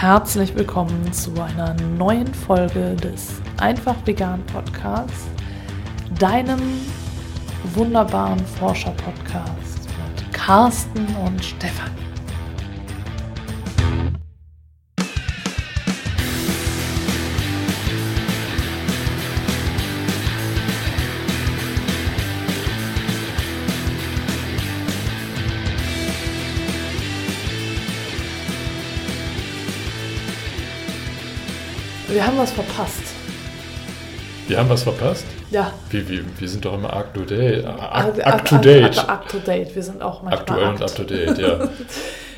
herzlich willkommen zu einer neuen Folge des Einfach Vegan Podcasts, deinem wunderbaren Forscher-Podcast mit Carsten und Stefan. Wir haben was verpasst. Wir haben was verpasst? Ja. Wir, wir, wir sind doch immer up to date. Up, Up- up to up- date. Up, up to date. Wir sind auch manchmal Aktuell und up to date, ja.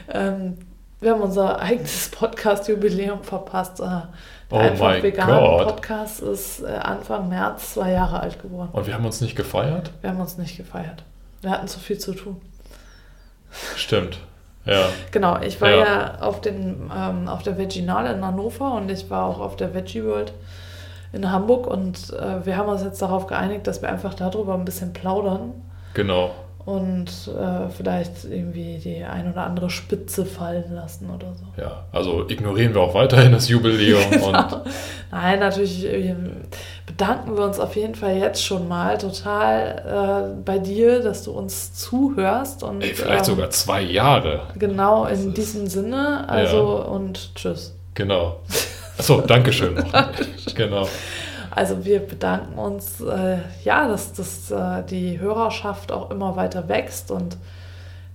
Ähm, wir haben unser eigenes Podcast-Jubiläum verpasst. Äh, Der Oh Einfach mein Vegan. Podcast ist äh, Anfang März zwei Jahre alt geworden. Und wir haben uns nicht gefeiert? Wir haben uns nicht gefeiert. Wir hatten zu viel zu tun. Stimmt. Ja. Genau, ich war Ja. ja, auf, den, ähm, auf der Veginale in Hannover und ich war auch auf der Veggie World in Hamburg und äh, wir haben uns jetzt darauf geeinigt, dass wir einfach darüber ein bisschen plaudern Genau. Und äh, vielleicht irgendwie die ein oder andere Spitze fallen lassen oder so. Ja. Also ignorieren wir auch weiterhin das Jubiläum und Genau. Nein, natürlich äh, bedanken wir uns auf jeden Fall jetzt schon mal total äh, bei dir, dass du uns zuhörst und ey, vielleicht ähm, sogar zwei Jahre. genau Das in diesem Sinne. Also und tschüss. Genau. Achso, Dankeschön noch. genau. Also wir bedanken uns, äh, ja, dass, dass äh, die Hörerschaft auch immer weiter wächst und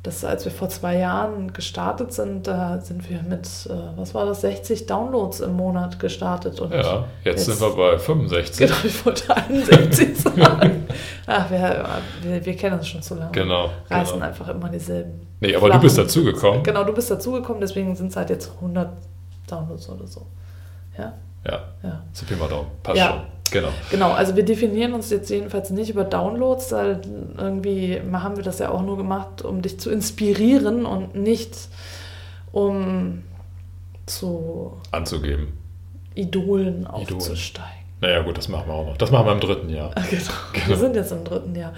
dass als wir vor zwei Jahren gestartet sind, da sind wir mit, äh, was war das, 60 Downloads im Monat gestartet. Und Ja, jetzt, Jetzt- sind wir bei 65. Genau, ich wollte 61 sagen. Ach, wir, wir, wir kennen uns schon zu lange. Genau. Reißen genau. einfach immer dieselben. Nee, aber du Flachen- bist dazugekommen. Genau, du bist dazugekommen, deswegen sind es halt jetzt 100 Downloads oder so. Ja, Ja, ja. so Pi mal Daumen. Passt Ja. schon. Genau. Genau, also wir definieren uns jetzt jedenfalls nicht über Downloads, weil irgendwie haben wir das ja auch nur gemacht, um dich zu inspirieren und nicht um zu Anzugeben. Idolen aufzusteigen. Naja, gut, das machen wir auch noch. Das machen wir im dritten Jahr. Genau. Wir sind jetzt im dritten Jahr.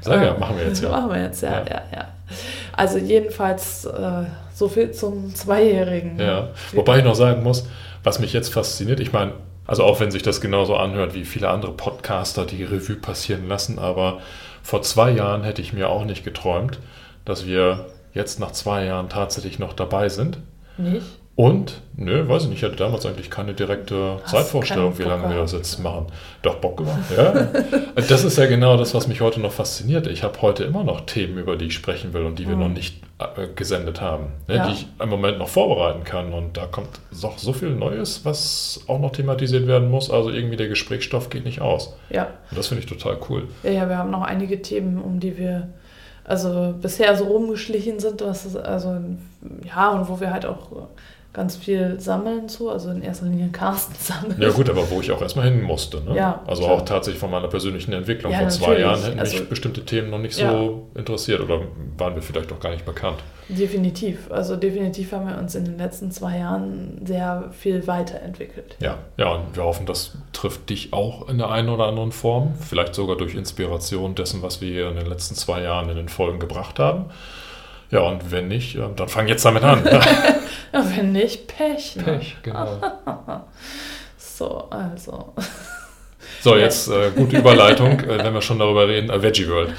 Sag ja, Äh, machen wir jetzt ja. Machen wir jetzt, ja, ja, Ja. ja. Also jedenfalls äh, so viel zum Zweijährigen. Ja, wobei ich noch sagen muss, was mich jetzt fasziniert, ich meine, also auch wenn sich das genauso anhört wie viele andere Podcaster, die Revue passieren lassen, aber vor zwei Jahren hätte ich mir auch nicht geträumt, dass wir jetzt nach zwei Jahren tatsächlich noch dabei sind. Nicht? Und, nö, weiß ich nicht, ich hatte damals eigentlich keine direkte Hast Zeitvorstellung, wie lange wir das jetzt machen. Doch, Bock gemacht, ja. das ist ja genau das, was mich heute noch fasziniert. Ich habe heute immer noch Themen, über die ich sprechen will und die wir Mhm. noch nicht äh, gesendet haben, ne, Ja. die ich im Moment noch vorbereiten kann. Und da kommt doch so viel Neues, was auch noch thematisiert werden muss. Also irgendwie der Gesprächsstoff geht nicht aus. Ja. Und das finde ich total cool. ja, ja, wir haben noch einige Themen, um die wir also bisher so rumgeschlichen sind, was also ja, und wo wir halt auch ganz viel sammeln zu, also in erster Linie Carsten sammeln. Ja gut, aber wo ich auch erstmal hin musste. Ne? Ja, also klar. auch tatsächlich von meiner persönlichen Entwicklung. Ja, Vor zwei natürlich. Jahren hätten Also- mich bestimmte Themen noch nicht Ja. so interessiert oder waren wir vielleicht auch gar nicht bekannt. Definitiv. Also definitiv haben wir uns in den letzten zwei Jahren sehr viel weiterentwickelt. Ja, ja, und wir hoffen, das trifft dich auch in der einen oder anderen Form. Vielleicht sogar durch Inspiration dessen, was wir hier in den letzten zwei Jahren in den Folgen gebracht haben. Ja, und wenn nicht, dann fang jetzt damit an. Ja, wenn nicht, Pech. Ne? Pech, genau. So, also. So, jetzt äh, gute Überleitung, äh, wenn wir schon darüber reden. Äh, Veggie World.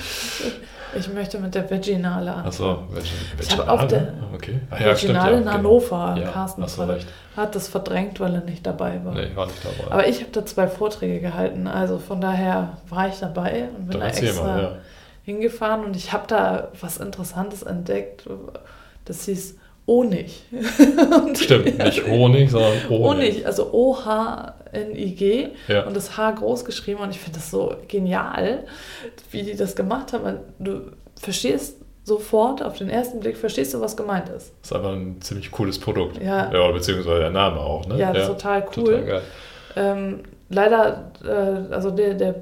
Ich möchte mit der Veginale anfangen. Achso, Veggie, Ich habe auf der Okay. Ah, Veginale in genau. Hannover, Ja, Carsten hast recht. hat das verdrängt, weil er nicht dabei war. Nee, war nicht dabei. Aber ich habe da zwei Vorträge gehalten, also von daher war ich dabei und bin dann da erzähl extra mal, ja. Hingefahren und ich habe da was Interessantes entdeckt. Das hieß Honig. Stimmt, nicht Honig, sondern Honig. Honig, also O-H-N-I-G Ja. und das H groß geschrieben und ich finde das so genial, wie die das gemacht haben. Du verstehst sofort, auf den ersten Blick verstehst du, was gemeint ist. ist einfach ein ziemlich cooles Produkt. Ja. ja beziehungsweise der Name auch, ne? Ja, total cool. Total geil. Ähm, leider, äh, also der, der,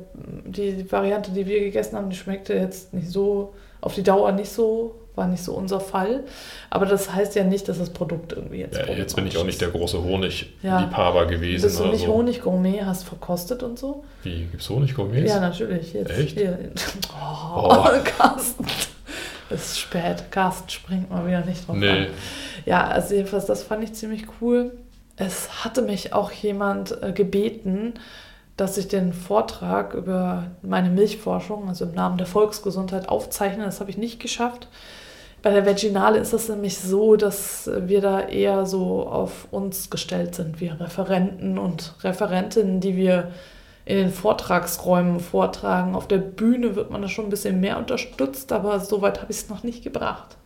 die Variante, die wir gegessen haben, die schmeckte jetzt nicht so, auf die Dauer nicht so, war nicht so unser Fall. Aber das heißt ja nicht, dass das Produkt irgendwie jetzt. Ja, jetzt bin ich auch nicht der große Honig-Liebhaber gewesen. Bist du nicht also. Honiggourmet, hast verkostet und so? Wie, gibt es Honiggourmets? Ja, natürlich. Jetzt Echt? Hier. Oh, Oh. Carsten. ist spät. Carsten springt mal wieder nicht drauf Nee. an. Ja, also jedenfalls, das fand ich ziemlich cool. Es hatte mich auch jemand äh, gebeten, dass ich den Vortrag über meine Milchforschung, also im Namen der Volksgesundheit, aufzeichne. Das habe ich nicht geschafft. Bei der Vaginale ist es nämlich so, dass wir da eher so auf uns gestellt sind, wir Referenten und Referentinnen, die wir in den Vortragsräumen vortragen. Auf der Bühne wird man da schon ein bisschen mehr unterstützt, aber soweit habe ich es noch nicht gebracht.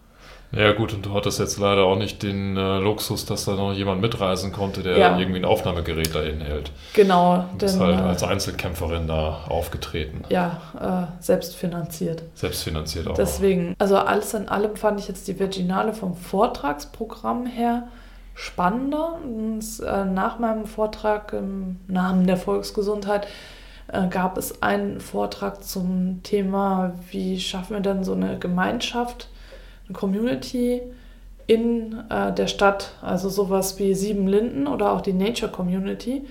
Ja gut, und du hattest jetzt leider auch nicht den äh, Luxus, dass da noch jemand mitreisen konnte, der Ja. irgendwie ein Aufnahmegerät dahin hält. Genau, Du bist denn halt äh, als Einzelkämpferin da aufgetreten. ja, äh, selbstfinanziert. Selbstfinanziert auch. Deswegen, also alles in allem fand ich jetzt die Virginale vom Vortragsprogramm her spannender. Und, äh, nach meinem Vortrag im Namen der Volksgesundheit äh, gab es einen Vortrag zum Thema, wie schaffen wir denn so eine Gemeinschaft, eine Community in äh, der Stadt, also sowas wie Sieben Linden oder auch die Nature Community,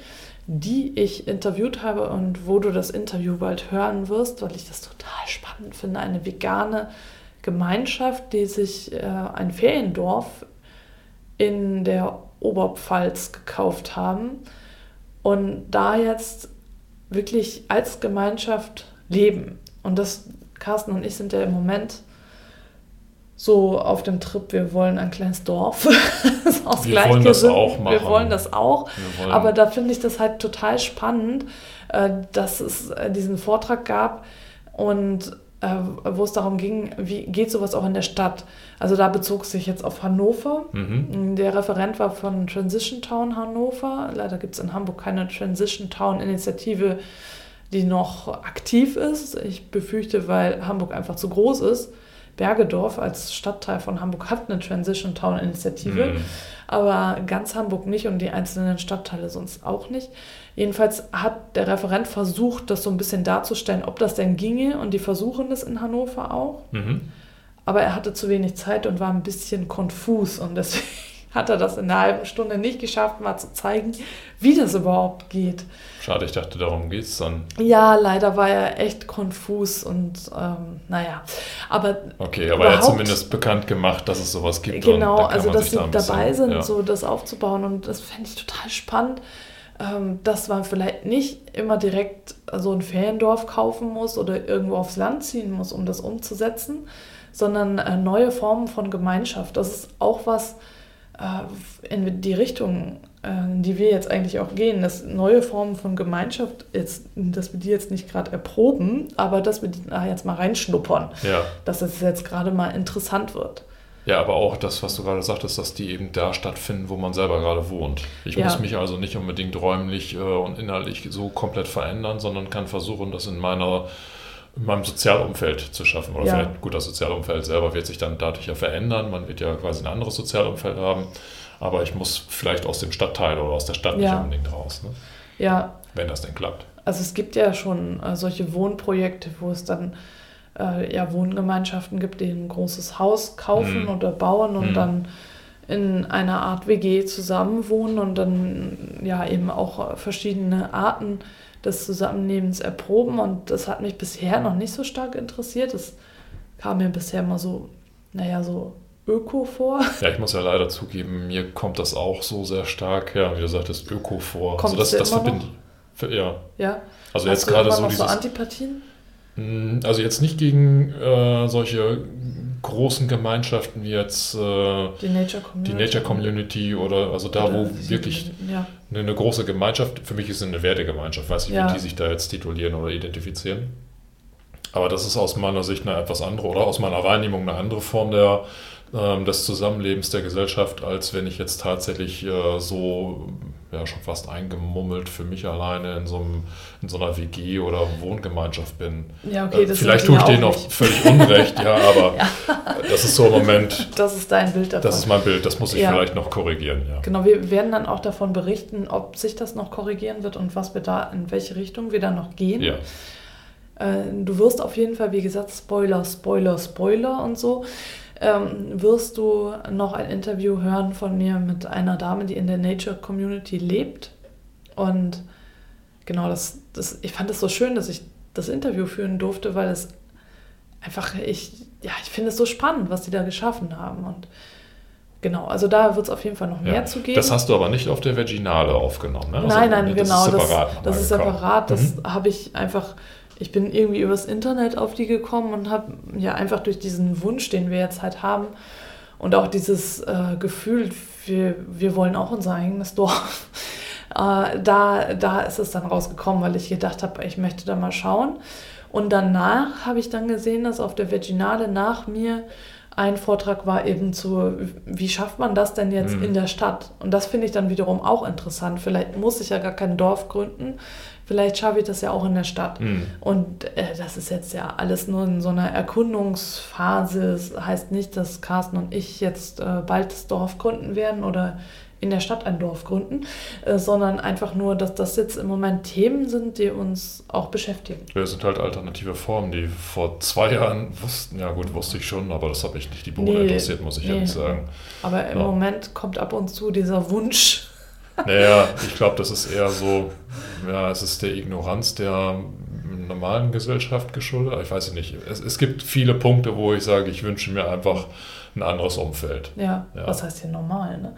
die ich interviewt habe und wo du das Interview bald hören wirst, weil ich das total spannend finde. Eine vegane Gemeinschaft, die sich äh, ein Feriendorf in der Oberpfalz gekauft haben und da jetzt wirklich als Gemeinschaft leben. Und das, Carsten und ich sind ja im Moment so auf dem Trip, wir wollen ein kleines Dorf. Das ist aus Wir wollen das auch machen. Wir wollen das auch. Wollen- Aber da finde ich das halt total spannend, äh, dass es äh, diesen Vortrag gab und äh, wo es darum ging, wie geht sowas auch in der Stadt. Also da bezog sich jetzt auf Hannover. Mhm. Der Referent war von Transition Town Hannover. Leider gibt es in Hamburg keine Transition Town Initiative, die noch aktiv ist. Ich befürchte, weil Hamburg einfach zu groß ist. Bergedorf als Stadtteil von Hamburg hat eine Transition Town Initiative, Mhm. aber ganz Hamburg nicht und die einzelnen Stadtteile sonst auch nicht. Jedenfalls hat der Referent versucht, das so ein bisschen darzustellen, ob das denn ginge und die versuchen das in Hannover auch. Mhm. Aber er hatte zu wenig Zeit und war ein bisschen konfus und deswegen hat er das in einer halben Stunde nicht geschafft, mal zu zeigen, wie das überhaupt geht. Schade, ich dachte, darum geht es dann. Ja, leider war er echt konfus und ähm, naja, aber Okay, aber er hat zumindest bekannt gemacht, dass es sowas gibt. genau, also dass sie da ein bisschen- dabei sind, ja. so das aufzubauen und das fände ich total spannend, ähm, dass man vielleicht nicht immer direkt so ein Feriendorf kaufen muss oder irgendwo aufs Land ziehen muss, um das umzusetzen, sondern äh, neue Formen von Gemeinschaft. Das ist auch was in die Richtung, äh, in die wir jetzt eigentlich auch gehen, dass neue Formen von Gemeinschaft, jetzt, dass wir die jetzt nicht gerade erproben, aber dass wir die jetzt mal reinschnuppern, Ja. dass es jetzt gerade mal interessant wird. ja, aber auch das, was du gerade sagtest, dass die eben da stattfinden, wo man selber gerade wohnt. Ich Ja. muss mich also nicht unbedingt räumlich äh, und inhaltlich so komplett verändern, sondern kann versuchen, das in meiner in meinem Sozialumfeld zu schaffen. Oder Ja. vielleicht, gut, das Sozialumfeld selber wird sich dann dadurch ja verändern. Man wird ja quasi ein anderes Sozialumfeld haben. Aber ich muss vielleicht aus dem Stadtteil oder aus der Stadt nicht Ja. unbedingt raus, ne? Ja, wenn das denn klappt. Also es gibt ja schon äh, solche Wohnprojekte, wo es dann äh, ja Wohngemeinschaften gibt, die ein großes Haus kaufen Mhm. oder bauen und Mhm. dann in einer Art WG zusammenwohnen und dann ja eben auch verschiedene Arten des Zusammenlebens erproben. Und das hat mich bisher noch nicht so stark interessiert. Das kam mir bisher immer so, naja, so öko vor. Ja, ich muss ja leider zugeben, mir kommt das auch so sehr stark, ja, wie du sagtest, Öko vor. Kommt also das, das verbinde ich. Ja, Ja. also Hast jetzt gerade so noch dieses. so Antipathien? Mm, Also jetzt nicht gegen äh, solche großen Gemeinschaften wie jetzt äh, Die Nature Community. die Nature Community oder also da, wo Oder- wirklich Ja. eine, eine große Gemeinschaft, für mich ist es eine Wertegemeinschaft, weiß nicht, Ja. wie die sich da jetzt titulieren oder identifizieren. Aber das ist aus meiner Sicht eine etwas andere oder aus meiner Wahrnehmung eine andere Form der, ähm, des Zusammenlebens der Gesellschaft, als wenn ich jetzt tatsächlich äh, so ja, schon fast eingemummelt für mich alleine in so, einem, in so einer WG oder Wohngemeinschaft bin. Ja, okay, Äh, das Vielleicht sind tue ich denen auch völlig Unrecht, ja, aber das ist so im Moment, Das ist dein Bild davon. das ist mein Bild, das muss ich Ja. vielleicht noch korrigieren, ja. Genau, wir werden dann auch davon berichten, ob sich das noch korrigieren wird und was wir da, in welche Richtung wir da noch gehen. Ja, Äh, du wirst auf jeden Fall, wie gesagt, Spoiler, Spoiler, Spoiler und so, ähm, wirst du noch ein Interview hören von mir mit einer Dame, die in der Nature Community lebt. Und genau, das, das, ich fand es so schön, dass ich das Interview führen durfte, weil es einfach, ich, ja, ich finde es so spannend, was die da geschaffen haben. Und genau, also da wird es auf jeden Fall noch mehr Ja. zu geben. Das hast du aber nicht auf der Vaginale aufgenommen, ne? Nein, nein, das genau. Ist Das, separat das, ist separat. Das Mhm. habe ich einfach. Ich bin irgendwie übers Internet auf die gekommen und habe ja einfach durch diesen Wunsch, den wir jetzt halt haben und auch dieses äh, Gefühl, wir, wir wollen auch unser eigenes Dorf, äh, da, da ist es dann rausgekommen, weil ich gedacht habe, ich möchte da mal schauen. Und danach habe ich dann gesehen, dass auf der Vaginale nach mir ein Vortrag war eben zu, wie schafft man das denn jetzt Mhm. in der Stadt? Und das finde ich dann wiederum auch interessant. Vielleicht muss ich ja gar kein Dorf gründen, vielleicht schaffe ich das ja auch in der Stadt. Mhm. Und äh, das ist jetzt ja alles nur in so einer Erkundungsphase. Es heißt nicht, dass Carsten und ich jetzt äh, bald das Dorf gründen werden oder in der Stadt ein Dorf gründen, äh, sondern einfach nur, dass das jetzt im Moment Themen sind, die uns auch beschäftigen. Das sind halt alternative Formen, die vor zwei Jahren wussten, ja gut, wusste ich schon, aber das hat mich nicht die Bohne Nee, interessiert, muss ich nee. ehrlich sagen. Aber im Ja. Moment kommt ab und zu dieser Wunsch. Naja, ich glaube, das ist eher so, ja, es ist der Ignoranz der normalen Gesellschaft geschuldet. Ich weiß nicht. Es, es gibt viele Punkte, wo ich sage, ich wünsche mir einfach ein anderes Umfeld. Ja, Ja. was heißt hier normal, ne?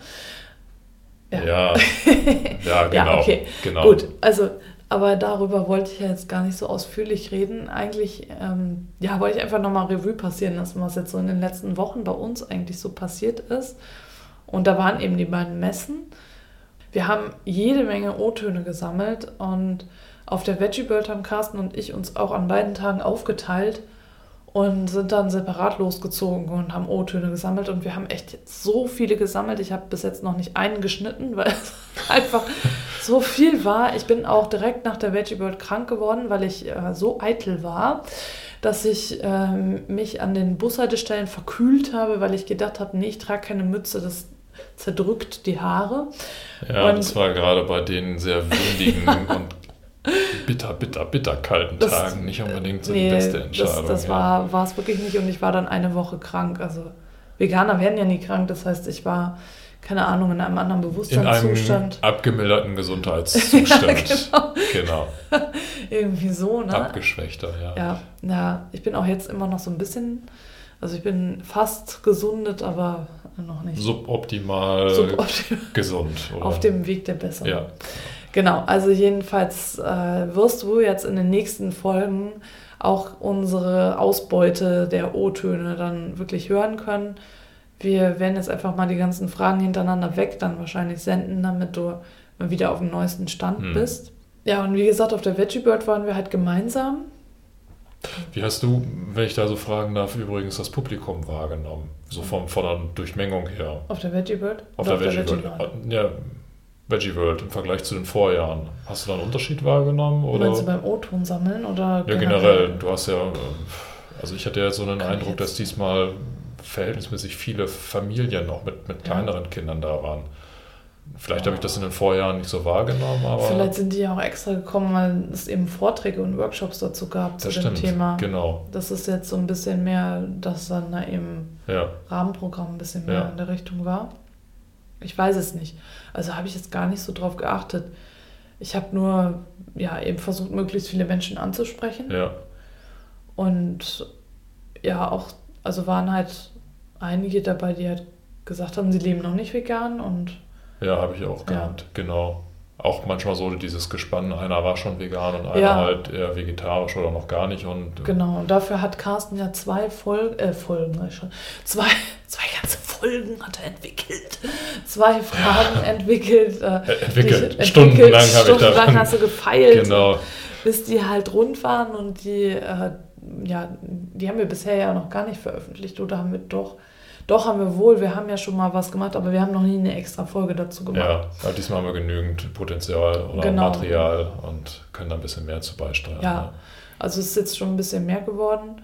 Ja, ja, genau. Ja, okay. genau. Gut, also, aber darüber wollte ich ja jetzt gar nicht so ausführlich reden. Eigentlich, ähm, ja, wollte ich einfach nochmal Revue passieren lassen, was jetzt so in den letzten Wochen bei uns eigentlich so passiert ist. Und da waren eben die beiden Messen. Wir haben jede Menge O-Töne gesammelt und auf der Veggie World haben Carsten und ich uns auch an beiden Tagen aufgeteilt und sind dann separat losgezogen und haben O-Töne gesammelt und wir haben echt so viele gesammelt. Ich habe bis jetzt noch nicht einen geschnitten, weil es einfach so viel war. Ich bin auch direkt nach der Veggie World krank geworden, weil ich äh, so eitel war, dass ich ähm, mich an den Bushaltestellen verkühlt habe, weil ich gedacht habe, nee, ich trage keine Mütze, das zerdrückt die Haare. Ja, Und- das war gerade bei den sehr windigen und bitter, bitter, bitter kalten Das- Tagen nicht unbedingt so Nee, die beste das, Entscheidung. das ja. war war es wirklich nicht und ich war dann eine Woche krank. Also Veganer werden ja nie krank, das heißt, ich war, keine Ahnung, in einem anderen in einem Bewusstseinszustand. abgemilderten Gesundheitszustand. genau. Irgendwie so, ne? Abgeschwächter, ja. Ja, ja, ich bin auch jetzt immer noch so ein bisschen, also ich bin fast gesundet, aber noch nicht Suboptimal suboptimal gesund. Oder? auf dem Weg der Besserung. Ja. Genau, also jedenfalls äh, wirst du jetzt in den nächsten Folgen auch unsere Ausbeute der O-Töne dann wirklich hören können. Wir werden jetzt einfach mal die ganzen Fragen hintereinander weg dann wahrscheinlich senden, damit du mal wieder auf dem neuesten Stand Hm. bist. Ja, und wie gesagt, auf der Veggie Bird waren wir halt gemeinsam. Wie hast du, wenn ich da so fragen darf, übrigens das Publikum wahrgenommen? So vom, von der Durchmengung her. Auf der Veggie Bird? Auf Oder der Veggie World. World? Ja, Veggie World im Vergleich zu den Vorjahren. Hast du da einen Unterschied wahrgenommen? Oder? Meinst du beim O-Ton sammeln oder Ja, generell. Du hast ja, äh, also ich hatte ja so einen Eindruck, dass diesmal verhältnismäßig viele Familien noch mit, mit Ja. kleineren Kindern da waren. Vielleicht habe ich das in den Vorjahren nicht so wahrgenommen, aber Vielleicht sind die ja auch extra gekommen, weil es eben Vorträge und Workshops dazu gab zu dem stimmt. Thema. Genau. Das ist jetzt so ein bisschen mehr, dass dann da eben Ja. Rahmenprogramm ein bisschen mehr Ja. in der Richtung war. Ich weiß es nicht. Also habe ich jetzt gar nicht so drauf geachtet. Ich habe nur ja eben versucht, möglichst viele Menschen anzusprechen. Ja. Und ja, auch, also waren halt einige dabei, die halt gesagt haben, sie leben noch nicht vegan und Ja, habe ich auch Ja. gehabt, genau. Auch manchmal so dieses Gespann, einer war schon vegan und einer Ja. halt eher vegetarisch oder noch gar nicht. Und genau. Und dafür hat Carsten ja zwei Fol äh, Folgen, ich schon, zwei, zwei ganze Folgen hat er entwickelt. Zwei Fragen entwickelt. Äh, Äh, entwickelt. die- Stundenlang habe ich Stundenlang daran. hast du gefeilt. genau. bis die halt rund waren und die, äh, ja, die haben wir bisher ja noch gar nicht veröffentlicht oder haben wir doch, doch haben wir wohl, wir haben ja schon mal was gemacht, aber wir haben noch nie eine extra Folge dazu gemacht. Ja, aber diesmal haben wir genügend Potenzial oder Genau. Material und können da ein bisschen mehr zu beisteuern. Ja, also es ist jetzt schon ein bisschen mehr geworden.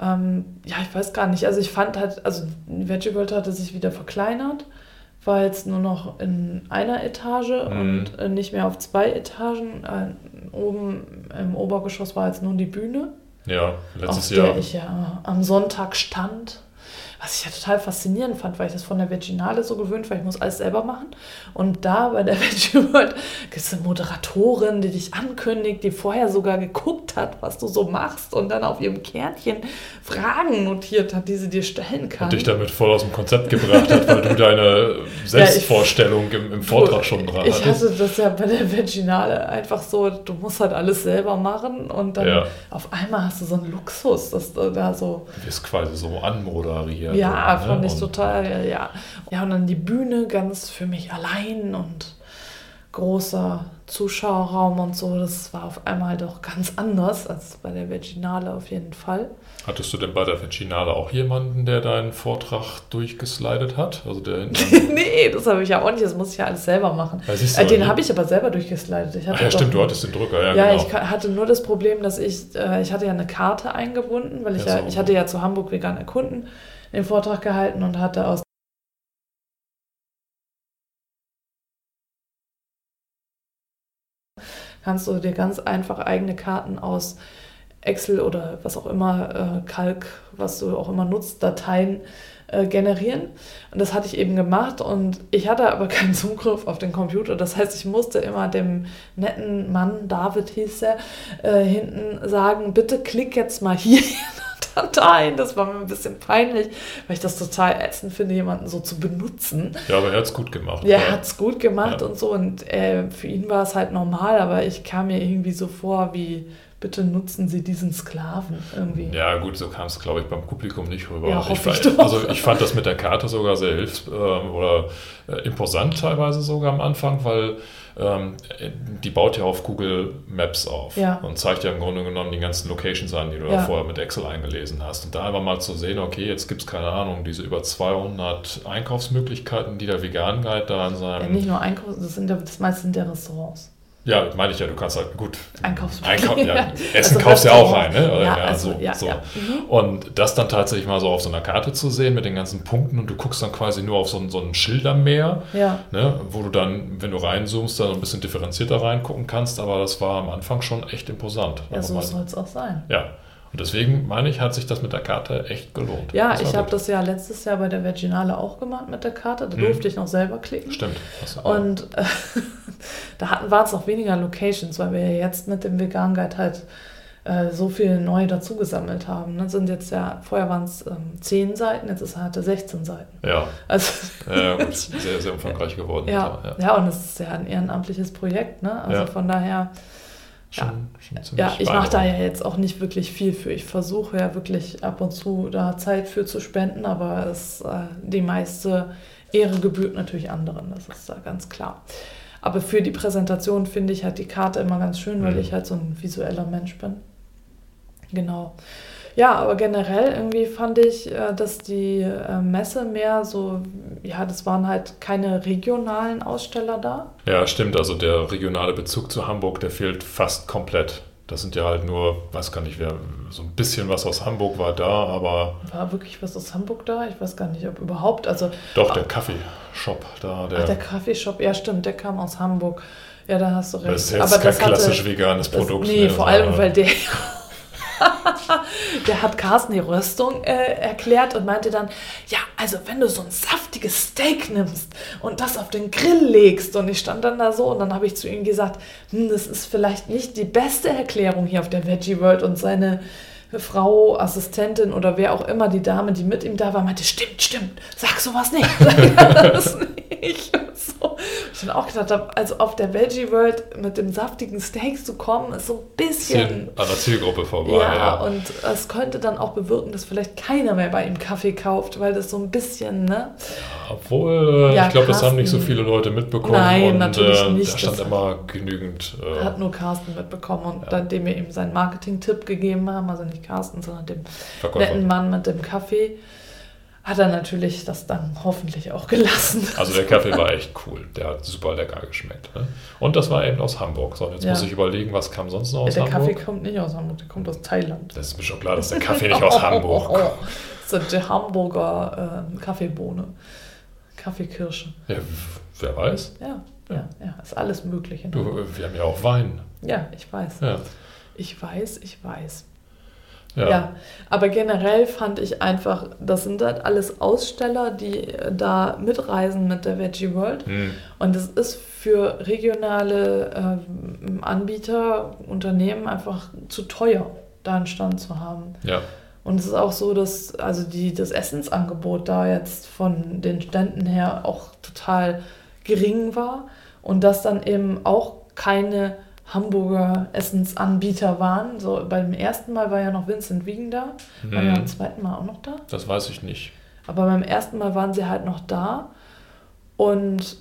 Ähm, ja, ich weiß gar nicht. Also ich fand halt, also Veggie World hatte sich wieder verkleinert, war jetzt nur noch in einer Etage Mhm. und äh, nicht mehr auf zwei Etagen. Äh, oben im Obergeschoss war jetzt nur die Bühne. Ja, letztes auf Jahr. der ich ja am Sonntag stand. Was ich ja total faszinierend fand, weil ich das von der Veginale so gewöhnt war, ich muss alles selber machen. Und da bei der Veggie World gibt es eine Moderatorin, die dich ankündigt, die vorher sogar geguckt hat, was du so machst und dann auf ihrem Kärtchen Fragen notiert hat, die sie dir stellen kann. Und dich damit voll aus dem Konzept gebracht hat, weil du deine Selbstvorstellung ja, ich, im, im, Vortrag schon dran hattest. Ich hatte das ja bei der Veginale einfach so, du musst halt alles selber machen und dann ja. auf einmal hast du so einen Luxus, dass du da so... Du wirst quasi so anmoderiert. Ja, und, fand ne? ich total, ja. Ja, und dann die Bühne ganz für mich allein und großer Zuschauerraum und so, das war auf einmal doch ganz anders als bei der Veginale auf jeden Fall. Hattest du denn bei der Veginale auch jemanden, der deinen Vortrag durchgeslidet hat? Also der nee, das habe ich ja auch nicht, das muss ich ja alles selber machen. Äh, den habe ich aber selber durchgeslidet. Ich Ach ja, stimmt, du hattest den Drücker, ja. Ja, genau. ich hatte nur das Problem, dass ich, äh, ich hatte ja eine Karte eingebunden, weil ich ja, ja ich hatte ja zu Hamburg vegan erkunden den Vortrag gehalten und hatte aus kannst du dir ganz einfach eigene Karten aus Excel oder was auch immer, äh, Kalk, was du auch immer nutzt, Dateien äh, generieren. Und das hatte ich eben gemacht und ich hatte aber keinen Zugriff auf den Computer. Das heißt, ich musste immer dem netten Mann, David hieß er, äh, hinten sagen, bitte klick jetzt mal hier Dateien. Das war mir ein bisschen peinlich, weil ich das total ätzend finde, jemanden so zu benutzen. Ja, aber er hat es gut gemacht. Ja, er hat es gut gemacht ja. und so. Und äh, für ihn war es halt normal, aber ich kam mir irgendwie so vor wie bitte nutzen Sie diesen Sklaven irgendwie. Ja, gut, so kam es, glaube ich, beim Publikum nicht rüber. Ja, ich, ich. Also ich fand das mit der Karte sogar sehr hilfs- äh, oder äh, imposant teilweise sogar am Anfang, weil ähm, die baut ja auf Google Maps auf ja. und zeigt ja im Grunde genommen die ganzen Locations an, die du ja. da vorher mit Excel eingelesen hast. Und da einfach mal zu sehen, okay, jetzt gibt es keine Ahnung, diese über 200 Einkaufsmöglichkeiten, die der Vegan Guide da an seinem... Ja, nicht nur Einkaufs, das, sind, das meiste sind der Restaurants. Ja, meine ich ja, du kannst halt gut. Einkaufsmittel. Einkau ja. Essen also kaufst ja auch ein, ne? Oder, ja, ja, also, so, ja, so. Mhm. Und das dann tatsächlich mal so auf so einer Karte zu sehen mit den ganzen Punkten und du guckst dann quasi nur auf so ein, so ein Schildermeer, ne? wo du dann, wenn du reinzoomst, dann ein bisschen differenzierter reingucken kannst. Aber das war am Anfang schon echt imposant. Ja, so soll es auch sein. Ja. Und deswegen meine ich, hat sich das mit der Karte echt gelohnt. Ja, ich habe das ja letztes Jahr bei der Virginale auch gemacht mit der Karte. Da mhm. durfte ich noch selber klicken. Stimmt. Und äh, da waren es noch weniger Locations, weil wir ja jetzt mit dem Vegan Guide halt äh, so viel neu dazugesammelt haben. Das sind jetzt ja, vorher waren es ähm, 10 Seiten, jetzt ist er 16 Seiten. Ja. Also, ja, gut, sehr, sehr umfangreich geworden. Ja, ja. ja und es ist ja ein ehrenamtliches Projekt. Ne? Also ja. von daher Schon, ja, schon ja ich mache da ja jetzt auch nicht wirklich viel für. Ich versuche ja wirklich ab und zu da Zeit für zu spenden, aber es, äh, die meiste Ehre gebührt natürlich anderen, das ist da ganz klar. Aber für die Präsentation finde ich halt die Karte immer ganz schön, weil mhm. ich halt so ein visueller Mensch bin. Genau. Ja, aber generell irgendwie fand ich, äh, dass die äh, Messe mehr so, ja, das waren halt keine regionalen Aussteller da. Ja, stimmt. Also der regionale Bezug zu Hamburg, der fehlt fast komplett. Das sind ja halt nur, weiß gar nicht, wer, so ein bisschen was aus Hamburg war da, aber. War wirklich was aus Hamburg da? Ich weiß gar nicht, ob überhaupt. Also, Doch, der Kaffeeshop da. Der, ach, der Kaffeeshop, ja, stimmt, der kam aus Hamburg. Ja, da hast du recht. Das ist jetzt aber kein klassisch hatte, veganes Produkt. Das, nee, vor allem, weil der der hat Carsten die Röstung äh, erklärt und meinte dann, ja, also wenn du so ein saftiges Steak nimmst und das auf den Grill legst. Und ich stand dann da so und dann habe ich zu ihm gesagt, hm, das ist vielleicht nicht die beste Erklärung hier auf der Veggie World. Und seine Frau, Assistentin oder wer auch immer, die Dame, die mit ihm da war, meinte, stimmt, stimmt, sag sowas nicht, sag das nicht. Ich dann auch gedacht habe, also auf der Veggie World mit dem saftigen Steak zu kommen, ist so ein bisschen... An der Zielgruppe vorbei. Ja, ja, und es könnte dann auch bewirken, dass vielleicht keiner mehr bei ihm Kaffee kauft, weil das so ein bisschen, ne? Ja, obwohl, ja, ich glaube, das haben nicht so viele Leute mitbekommen. Nein, und, natürlich äh, nicht. Da stand immer genügend... Äh, hat nur Carsten mitbekommen und dann, dem wir ihm seinen Marketing-Tipp gegeben haben, also nicht Carsten, sondern dem Verkäufer. netten Mann mit dem Kaffee, hat er natürlich das dann hoffentlich auch gelassen. Also der Kaffee war echt cool. Der hat super lecker geschmeckt. Ne? Und das war eben aus Hamburg. So, jetzt ja. muss ich überlegen, was kam sonst noch aus der Hamburg? Der Kaffee kommt nicht aus Hamburg, der kommt aus Thailand. Das ist mir schon klar, dass der Kaffee nicht aus Hamburg kommt. Das ist die Hamburger äh, Kaffeebohne. Kaffeekirsche. Ja, wer weiß. Ja, ja, ja, ist alles möglich. Du, wir haben ja auch Wein. Ja, ich weiß. Ja. Ich weiß, ich weiß. Ja. ja. aber generell fand ich einfach, das sind halt alles Aussteller, die da mitreisen mit der Veggie World. Mhm. Und es ist für regionale äh, Anbieter, Unternehmen einfach zu teuer, da einen Stand zu haben. Ja. Und es ist auch so, dass also die, das Essensangebot da jetzt von den Ständen her auch total gering war und dass dann eben auch keine Hamburger Essensanbieter waren. So beim ersten Mal war ja noch Vincent Wiegen da. War ja beim zweiten Mal auch noch da? Das weiß ich nicht. Aber beim ersten Mal waren sie halt noch da. Und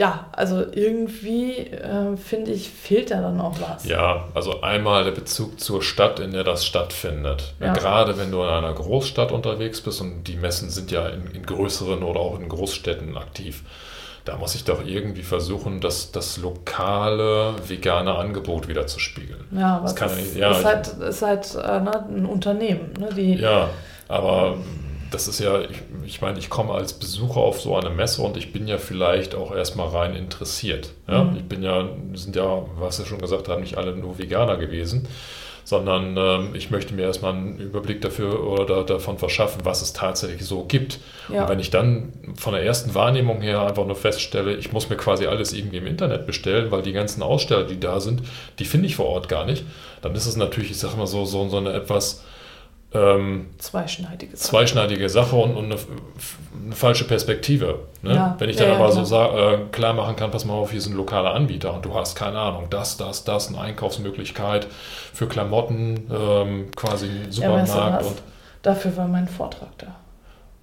ja, also irgendwie äh, finde ich, fehlt da dann auch was. Ja, also einmal der Bezug zur Stadt, in der das stattfindet. Ja. Gerade wenn du in einer Großstadt unterwegs bist und die Messen sind ja in, in größeren oder auch in Großstädten aktiv da muss ich doch irgendwie versuchen, das, das lokale vegane Angebot wieder zu spiegeln. Ja, aber das kann ist, ja, ist halt, ist halt äh, ne, ein Unternehmen. Ne, die, ja, aber das ist ja, ich, ich meine, ich komme als Besucher auf so eine Messe und ich bin ja vielleicht auch erstmal rein interessiert. Ja? Mhm. Ich bin ja, sind ja, was ja schon gesagt haben, nicht alle nur Veganer gewesen sondern ähm, ich möchte mir erstmal einen Überblick dafür oder da, davon verschaffen, was es tatsächlich so gibt. Ja. Und wenn ich dann von der ersten Wahrnehmung her einfach nur feststelle, ich muss mir quasi alles irgendwie im Internet bestellen, weil die ganzen Aussteller, die da sind, die finde ich vor Ort gar nicht, dann ist es natürlich, ich sage mal so, so, so eine etwas ähm, zweischneidige Sache. Zweischneidige Sache und, und eine, eine, falsche Perspektive. Ne? Ja, Wenn ich dann ja, aber ja, so äh, klar machen kann, pass mal auf, hier ist ein lokaler Anbieter und du hast keine Ahnung, das, das, das, eine Einkaufsmöglichkeit für Klamotten, ähm, quasi ein Supermarkt. Und Dafür war mein Vortrag da.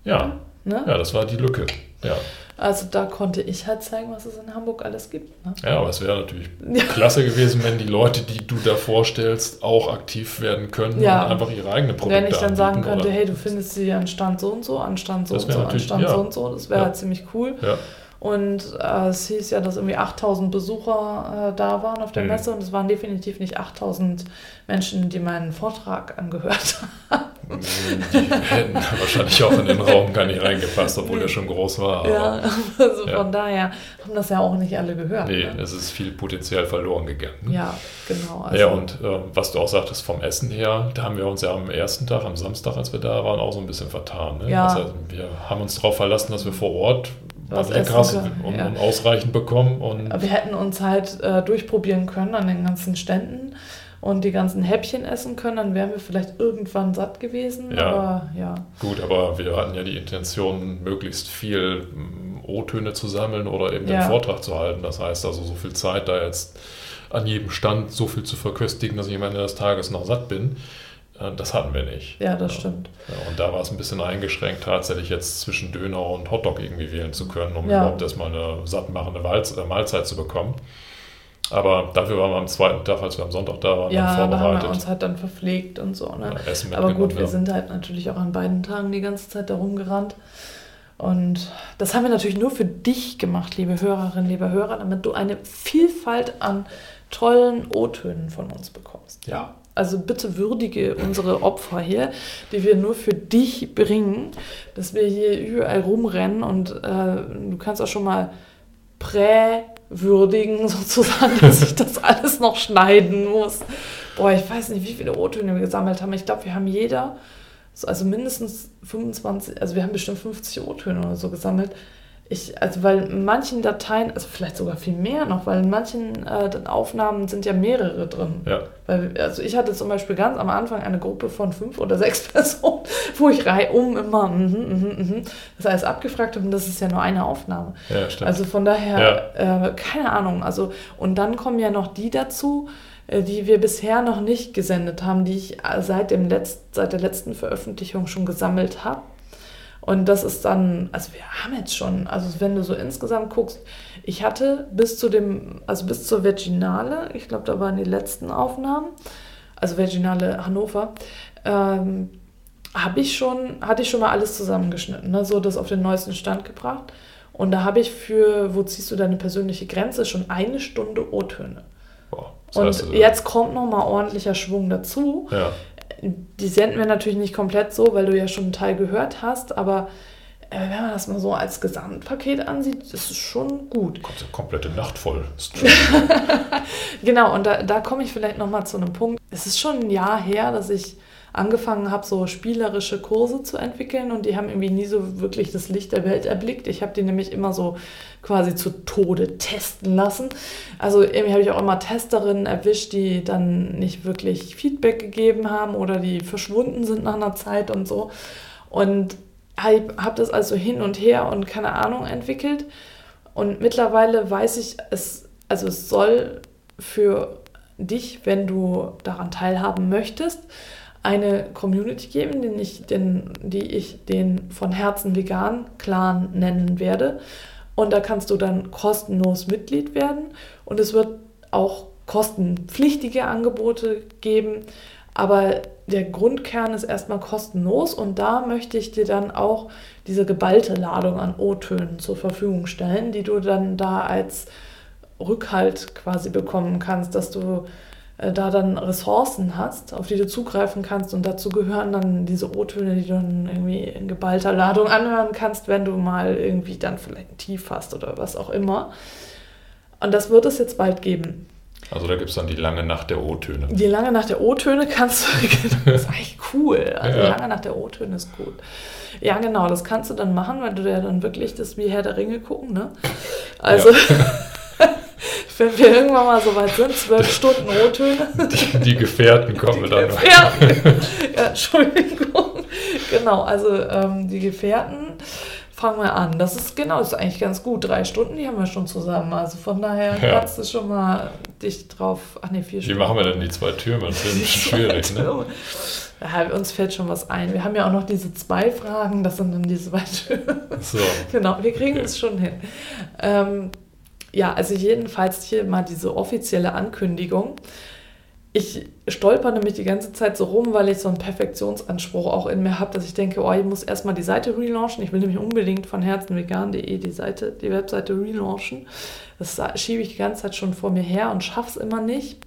Ja, ne? ja das war die Lücke. Ja. Also da konnte ich halt zeigen, was es in Hamburg alles gibt. Ne? Ja, aber es wäre natürlich ja. klasse gewesen, wenn die Leute, die du da vorstellst, auch aktiv werden können ja. und einfach ihre eigene Produkte Wenn ich dann sagen könnte, hey, du findest sie an Stand so und so, an Stand so und so, an Stand ja. so und so, das wäre halt ziemlich cool. Und äh, es hieß ja, dass irgendwie 8000 Besucher äh, da waren auf der mhm. Messe und es waren definitiv nicht 8000 Menschen, die meinen Vortrag angehört haben. Die hätten wahrscheinlich auch in den Raum gar nicht reingepasst, obwohl er schon groß war. ja, also ja. von daher haben das ja auch nicht alle gehört. Nee, ne? es ist viel Potenzial verloren gegangen. Ne? Ja, genau. Also ja, und äh, was du auch sagtest vom Essen her, da haben wir uns ja am ersten Tag, am Samstag, als wir da waren, auch so ein bisschen vertan. Ne? Ja. Also wir haben uns darauf verlassen, dass wir vor Ort was Leckeres und, ja. und, ausreichend bekommen. Und wir hätten uns halt äh, durchprobieren können an den ganzen Ständen und die ganzen Häppchen essen können, dann wären wir vielleicht irgendwann satt gewesen. Ja. Aber ja. Gut, aber wir hatten ja die Intention, möglichst viel mm, O-Töne zu sammeln oder eben ja. den Vortrag zu halten. Das heißt also, so viel Zeit da jetzt an jedem Stand so viel zu verköstigen, dass ich am Ende des Tages noch satt bin. Äh, das hatten wir nicht. Ja, das ja. stimmt. Ja, und da war es ein bisschen eingeschränkt, tatsächlich jetzt zwischen Döner und Hotdog irgendwie wählen zu können, um ja. überhaupt erstmal eine sattmachende äh, Mahlzeit zu bekommen. Aber dafür waren wir am zweiten Tag, als wir am Sonntag da waren, ja, vorbereitet. Ja, da haben wir uns halt dann verpflegt und so. Ne? Ja, Aber gut, wir ja. sind halt natürlich auch an beiden Tagen die ganze Zeit da rumgerannt. Und das haben wir natürlich nur für dich gemacht, liebe Hörerinnen, liebe Hörer, damit du eine Vielfalt an tollen O-Tönen von uns bekommst. Ja. Also bitte würdige unsere Opfer hier, die wir nur für dich bringen, dass wir hier überall rumrennen und äh, du kannst auch schon mal prä würdigen, sozusagen, dass ich das alles noch schneiden muss. Boah, ich weiß nicht, wie viele O-Töne wir gesammelt haben. Ich glaube, wir haben jeder, also mindestens 25, also wir haben bestimmt 50 O-Töne oder so gesammelt. Ich, also weil in manchen Dateien, also vielleicht sogar viel mehr noch, weil in manchen äh, Aufnahmen sind ja mehrere drin. Ja. Weil, also ich hatte zum Beispiel ganz am Anfang eine Gruppe von fünf oder sechs Personen, wo ich reihum immer mm, mm, mm, das alles abgefragt habe und das ist ja nur eine Aufnahme. Ja, stimmt. Also von daher, ja. äh, keine Ahnung. Also, und dann kommen ja noch die dazu, äh, die wir bisher noch nicht gesendet haben, die ich äh, seit, dem Letzt, seit der letzten Veröffentlichung schon gesammelt habe. Und das ist dann, also wir haben jetzt schon, also wenn du so insgesamt guckst, ich hatte bis zu dem, also bis zur Virginale, ich glaube, da waren die letzten Aufnahmen, also Virginale Hannover, ähm, habe ich schon, hatte ich schon mal alles zusammengeschnitten, ne? so das auf den neuesten Stand gebracht. Und da habe ich für, wo ziehst du deine persönliche Grenze, schon eine Stunde O-Töne. Und heißt, jetzt kommt nochmal ordentlicher Schwung dazu. Ja die senden wir natürlich nicht komplett so, weil du ja schon einen Teil gehört hast, aber äh, wenn man das mal so als Gesamtpaket ansieht, ist es schon gut. Kommt eine komplette Nacht voll. genau, und da, da komme ich vielleicht nochmal zu einem Punkt. Es ist schon ein Jahr her, dass ich angefangen habe, so spielerische Kurse zu entwickeln und die haben irgendwie nie so wirklich das Licht der Welt erblickt. Ich habe die nämlich immer so quasi zu Tode testen lassen. Also irgendwie habe ich auch immer Testerinnen erwischt, die dann nicht wirklich Feedback gegeben haben oder die verschwunden sind nach einer Zeit und so. Und habe das also hin und her und keine Ahnung entwickelt. Und mittlerweile weiß ich, es, also es soll für dich, wenn du daran teilhaben möchtest, eine Community geben, den ich, den, die ich den von Herzen vegan Clan nennen werde. Und da kannst du dann kostenlos Mitglied werden. Und es wird auch kostenpflichtige Angebote geben. Aber der Grundkern ist erstmal kostenlos und da möchte ich dir dann auch diese geballte Ladung an O-Tönen zur Verfügung stellen, die du dann da als Rückhalt quasi bekommen kannst, dass du da dann Ressourcen hast, auf die du zugreifen kannst und dazu gehören dann diese O-Töne, die du dann irgendwie in geballter Ladung anhören kannst, wenn du mal irgendwie dann vielleicht ein Tief hast oder was auch immer. Und das wird es jetzt bald geben. Also da gibt es dann die lange Nacht der O-Töne. Die lange Nacht der O-Töne kannst du, das ist eigentlich cool. Also ja. die lange Nacht der O-Töne ist gut. Ja, genau, das kannst du dann machen, weil du ja dann wirklich das wie Herr der Ringe gucken, ne? Also ja. wenn wir irgendwann mal so weit sind, zwölf Stunden O-Töne. Die, die, Gefährten kommen die dann. Gefährten. ja, Entschuldigung. Genau, also ähm, die Gefährten fangen wir an. Das ist genau, das ist eigentlich ganz gut. Drei Stunden, die haben wir schon zusammen. Also von daher ja. kannst du schon mal dich drauf. Ach nee, vier Wie Stunden. Wie machen wir denn die zwei Türme? Das ist schwierig, ne? Ja, uns fällt schon was ein. Wir haben ja auch noch diese zwei Fragen, das sind dann die zwei Türme. So. genau, wir kriegen es okay. schon hin. Ähm, ja, also jedenfalls hier mal diese offizielle Ankündigung. Ich stolper nämlich die ganze Zeit so rum, weil ich so einen Perfektionsanspruch auch in mir habe, dass ich denke, oh, ich muss erstmal die Seite relaunchen. Ich will nämlich unbedingt von herzenvegan.de die Seite, die Webseite relaunchen. Das schiebe ich die ganze Zeit schon vor mir her und schaffe es immer nicht.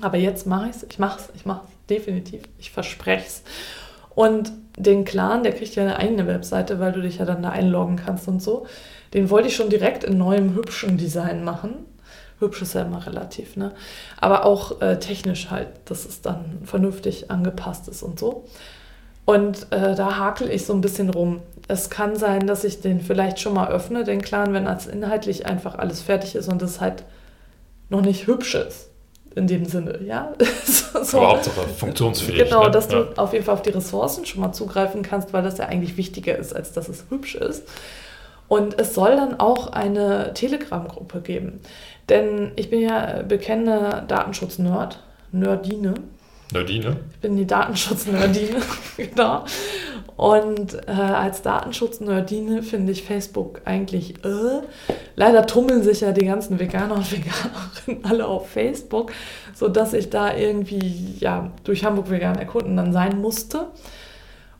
Aber jetzt mache ich es. Ich mache es. Ich mache es. Definitiv. Ich verspreche es. Und den Clan, der kriegt ja eine eigene Webseite, weil du dich ja dann da einloggen kannst und so. Den wollte ich schon direkt in neuem hübschen Design machen. Hübsch ist ja immer relativ, ne? Aber auch äh, technisch halt, dass es dann vernünftig angepasst ist und so. Und äh, da hakel ich so ein bisschen rum. Es kann sein, dass ich den vielleicht schon mal öffne, den Clan, wenn als inhaltlich einfach alles fertig ist und es halt noch nicht hübsch ist. In dem Sinne, ja. so. Aber Hauptsache funktionsfähig. Genau, ne? dass ja. du auf jeden Fall auf die Ressourcen schon mal zugreifen kannst, weil das ja eigentlich wichtiger ist, als dass es hübsch ist. Und es soll dann auch eine Telegram-Gruppe geben. Denn ich bin ja bekennender Datenschutz-Nerd, Nerdine. Nerdine? Ich bin die Datenschutz-Nerdine, genau. Und äh, als Datenschutz-Nerdine finde ich Facebook eigentlich äh. Leider tummeln sich ja die ganzen Veganer und Veganerinnen alle auf Facebook, sodass ich da irgendwie ja, durch Hamburg Vegan erkunden dann sein musste.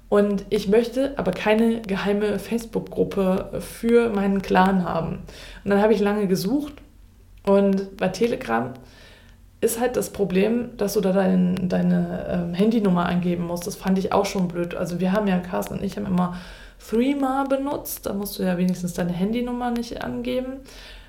Und ich möchte aber keine geheime Facebook-Gruppe für meinen Clan haben. Und dann habe ich lange gesucht und bei Telegram ist halt das Problem, dass du da dein, deine ähm, Handynummer eingeben musst. Das fand ich auch schon blöd. Also wir haben ja, Carsten und ich haben immer Threema benutzt. Da musst du ja wenigstens deine Handynummer nicht angeben.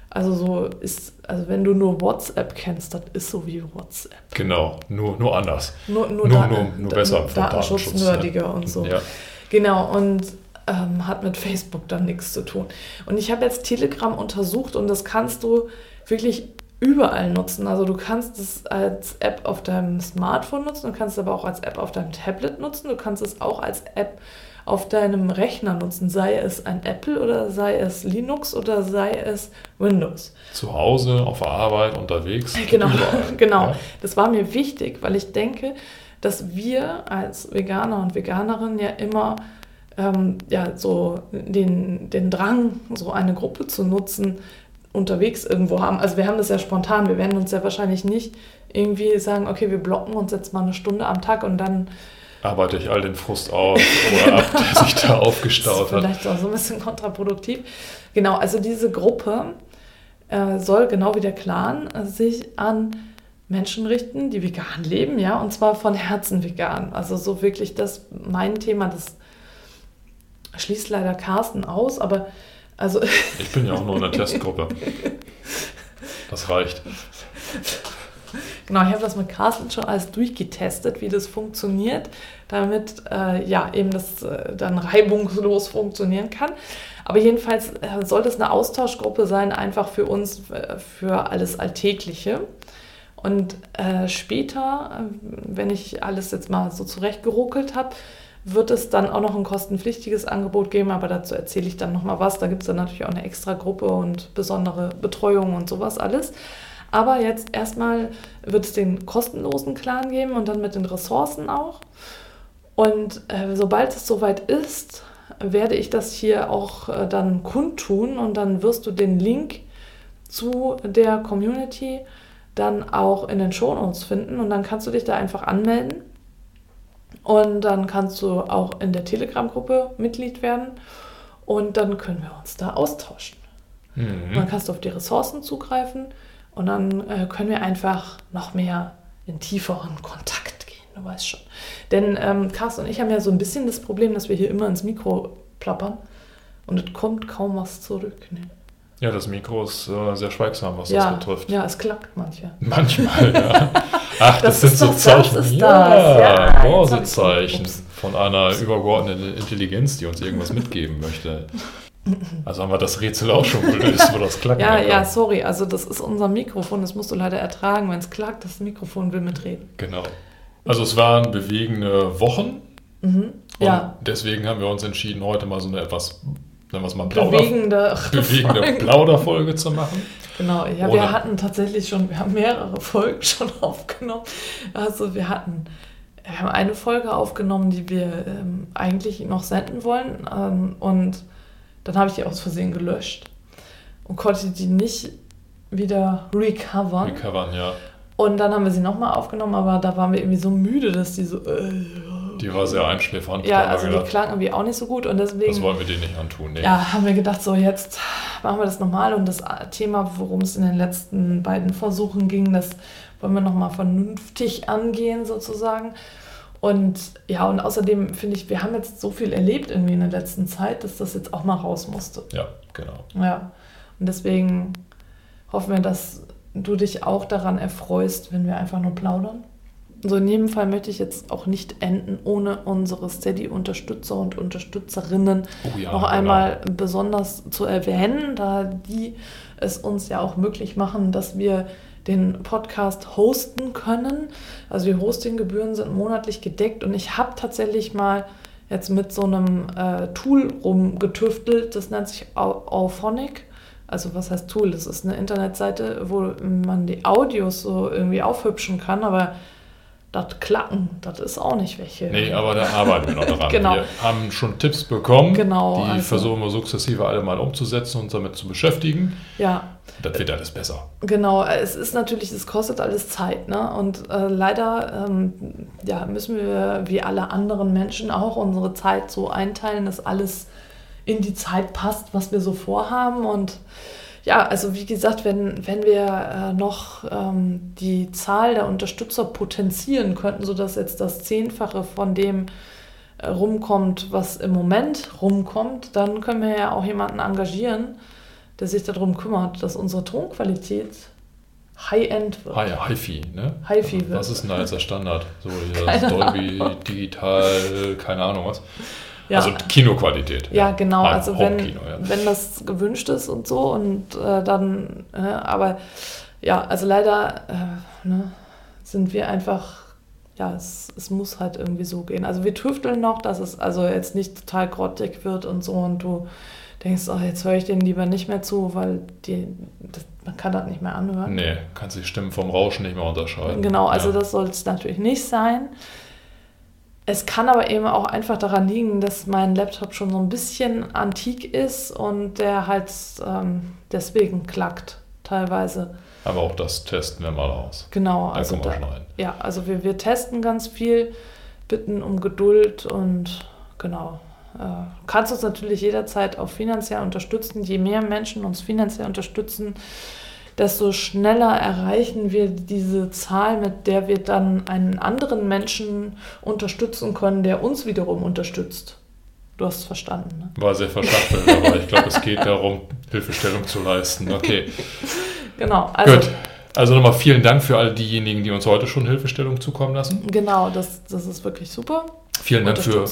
Also so ist, also wenn du nur WhatsApp kennst, das ist so wie WhatsApp. Genau, nur, nur anders. Nur, nur, nur, nur, nur besser. Datenschutznerdiger ja. und so. Ja. Genau, und ähm, hat mit Facebook dann nichts zu tun. Und ich habe jetzt Telegram untersucht und das kannst du wirklich überall nutzen. Also du kannst es als App auf deinem Smartphone nutzen, du kannst es aber auch als App auf deinem Tablet nutzen, du kannst es auch als App auf deinem Rechner nutzen, sei es ein Apple oder sei es Linux oder sei es Windows. Zu Hause, auf der Arbeit, unterwegs. Genau, genau. Ja. Das war mir wichtig, weil ich denke, dass wir als Veganer und Veganerinnen ja immer ähm, ja, so den, den Drang, so eine Gruppe zu nutzen, unterwegs irgendwo haben. Also wir haben das ja spontan, wir werden uns ja wahrscheinlich nicht irgendwie sagen, okay, wir blocken uns jetzt mal eine Stunde am Tag und dann arbeite ich all den Frust auf oder ab, der sich da aufgestaut hat. Vielleicht auch so ein bisschen kontraproduktiv. Genau, also diese Gruppe äh, soll genau wie der Clan äh, sich an Menschen richten, die vegan leben, ja, und zwar von Herzen vegan. Also so wirklich das mein Thema, das schließt leider Carsten aus, aber also ich bin ja auch nur in der Testgruppe. Das reicht. Genau, ich habe das mit Carsten schon alles durchgetestet, wie das funktioniert, damit äh, ja eben das äh, dann reibungslos funktionieren kann. Aber jedenfalls äh, soll das eine Austauschgruppe sein, einfach für uns, äh, für alles Alltägliche. Und äh, später, äh, wenn ich alles jetzt mal so zurechtgeruckelt habe, wird es dann auch noch ein kostenpflichtiges Angebot geben, aber dazu erzähle ich dann nochmal was. Da gibt es dann natürlich auch eine extra Gruppe und besondere Betreuung und sowas alles. Aber jetzt erstmal wird es den kostenlosen Clan geben und dann mit den Ressourcen auch. Und äh, sobald es soweit ist, werde ich das hier auch äh, dann kundtun und dann wirst du den Link zu der Community dann auch in den Shownotes finden und dann kannst du dich da einfach anmelden und dann kannst du auch in der Telegram-Gruppe Mitglied werden und dann können wir uns da austauschen. Mhm. dann kannst du auf die Ressourcen zugreifen und dann äh, können wir einfach noch mehr in tieferen Kontakt gehen, du weißt schon. Denn ähm, Carsten und ich haben ja so ein bisschen das Problem, dass wir hier immer ins Mikro plappern und es kommt kaum was zurück. Ne? Ja, das Mikro ist äh, sehr schweigsam, was ja, das betrifft. Ja, es klackt manchmal. Manchmal, ja. Ach, das, das sind so Zeichen. Das ist ja, das. Ja, Morsezeichen von einer übergeordneten Intelligenz, die uns irgendwas mitgeben möchte. Also haben wir das Rätsel auch schon gelöst, wo das klackt. ja, ja, sorry. Also das ist unser Mikrofon. Das musst du leider ertragen. Wenn es klackt, das Mikrofon will mitreden. Genau. Also es waren bewegende Wochen. Mhm. Ja. deswegen haben wir uns entschieden, heute mal so eine etwas, nennen wir es mal, Plauder, bewegende, bewegende Plauderfolge zu machen. Genau, ja, wir hatten tatsächlich schon, wir haben mehrere Folgen schon aufgenommen. Also wir hatten, wir haben eine Folge aufgenommen, die wir ähm, eigentlich noch senden wollen. Ähm, und dann habe ich die aus Versehen gelöscht und konnte die nicht wieder recovern. Recovern, ja. Und dann haben wir sie nochmal aufgenommen, aber da waren wir irgendwie so müde, dass die so. Äh, die war sehr einschläfernd. Ja, also die klang irgendwie auch nicht so gut und deswegen. Das wollen wir dir nicht antun, nee. Ja, haben wir gedacht, so jetzt machen wir das nochmal und das Thema, worum es in den letzten beiden Versuchen ging, das wollen wir nochmal vernünftig angehen sozusagen. Und ja, und außerdem finde ich, wir haben jetzt so viel erlebt irgendwie in der letzten Zeit, dass das jetzt auch mal raus musste. Ja, genau. Ja, und deswegen hoffen wir, dass du dich auch daran erfreust, wenn wir einfach nur plaudern. So in jedem Fall möchte ich jetzt auch nicht enden, ohne unsere Steady-Unterstützer und Unterstützerinnen oh ja, noch einmal besonders zu erwähnen, da die es uns ja auch möglich machen, dass wir den Podcast hosten können. Also die Hostinggebühren sind monatlich gedeckt und ich habe tatsächlich mal jetzt mit so einem äh, Tool rumgetüftelt, das nennt sich Auphonic. Also was heißt Tool? Das ist eine Internetseite, wo man die Audios so irgendwie aufhübschen kann, aber das Klacken, das ist auch nicht welche. Nee, aber da arbeiten wir noch daran. genau. Wir haben schon Tipps bekommen, genau, die also. versuchen wir sukzessive alle mal umzusetzen und damit zu beschäftigen. Ja. Das wird alles besser. Genau, es ist natürlich, es kostet alles Zeit. Ne? Und äh, leider ähm, ja, müssen wir, wie alle anderen Menschen, auch unsere Zeit so einteilen, dass alles in die Zeit passt, was wir so vorhaben. Und ja, also wie gesagt, wenn, wenn wir äh, noch ähm, die Zahl der Unterstützer potenzieren könnten, sodass jetzt das Zehnfache von dem äh, rumkommt, was im Moment rumkommt, dann können wir ja auch jemanden engagieren, der sich darum kümmert, dass unsere Tonqualität High-End wird. Hi, Hi-Fi, ne? Hi-Fi wird. Was ist denn da jetzt der Standard? So, Dolby, digital, keine Ahnung was. Ja. Also Kinoqualität. Ja, genau. Heim, also wenn, ja. wenn das gewünscht ist und so und äh, dann, äh, aber ja, also leider äh, ne, sind wir einfach, ja, es, es muss halt irgendwie so gehen. Also wir tüfteln noch, dass es also jetzt nicht total grottig wird und so und du denkst, oh, jetzt höre ich denen lieber nicht mehr zu, weil die, das, man kann das nicht mehr anhören. Nee, kannst die Stimmen vom Rauschen nicht mehr unterscheiden. Genau, also ja. das soll es natürlich nicht sein. Es kann aber eben auch einfach daran liegen, dass mein Laptop schon so ein bisschen antik ist und der halt ähm, deswegen klackt teilweise. Aber auch das testen wir mal aus. Genau, da also da, ja, also wir, wir testen ganz viel, bitten um Geduld und genau. Äh, kannst uns natürlich jederzeit auch finanziell unterstützen. Je mehr Menschen uns finanziell unterstützen, desto schneller erreichen wir diese Zahl, mit der wir dann einen anderen Menschen unterstützen können, der uns wiederum unterstützt. Du hast es verstanden. Ne? War sehr verschachtelt, aber ich glaube, es geht darum, Hilfestellung zu leisten. Okay. Genau. Also, Gut. Also nochmal vielen Dank für all diejenigen, die uns heute schon Hilfestellung zukommen lassen. Genau, das, das ist wirklich super. Vielen Dank für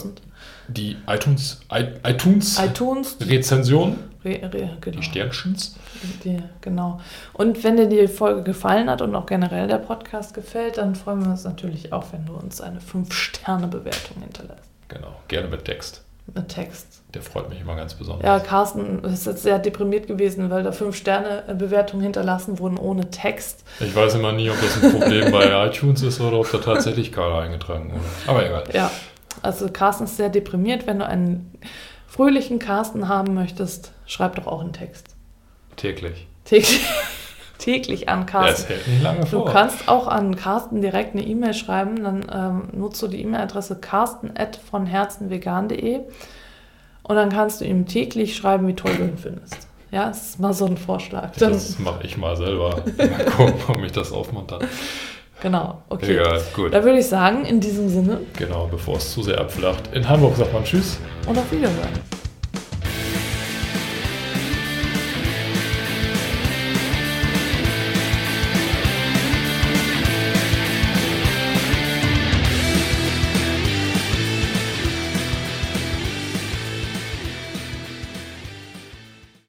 die iTunes, iTunes, iTunes Rezension. Re, re, genau. Die Sternchens. Die, genau. Und wenn dir die Folge gefallen hat und auch generell der Podcast gefällt, dann freuen wir uns natürlich auch, wenn du uns eine 5-Sterne-Bewertung hinterlässt. Genau, gerne mit Text. Mit Text. Der freut mich immer ganz besonders. Ja, Carsten ist jetzt sehr deprimiert gewesen, weil da 5-Sterne-Bewertungen hinterlassen wurden ohne Text. Ich weiß immer nie, ob das ein Problem bei iTunes ist oder ob da tatsächlich Karl eingetragen wurde. Aber egal. Ja, also Carsten ist sehr deprimiert. Wenn du einen fröhlichen Carsten haben möchtest, schreib doch auch einen Text. Täglich. Täglich. täglich an Carsten. Das hält nicht lange vor. Du kannst auch an Carsten direkt eine E-Mail schreiben, dann ähm, nutzt du die E-Mail-Adresse carsten.vonherzenvegan.de und dann kannst du ihm täglich schreiben, wie toll du ihn findest. Ja, das ist mal so ein Vorschlag. Dann das mache ich mal selber. Mal gucken, ob mich das aufmuntert. Genau, okay. Egal, gut. Da würde ich sagen, in diesem Sinne. Genau, bevor es zu sehr abflacht. In Hamburg sagt man Tschüss. Und auf Wiedersehen.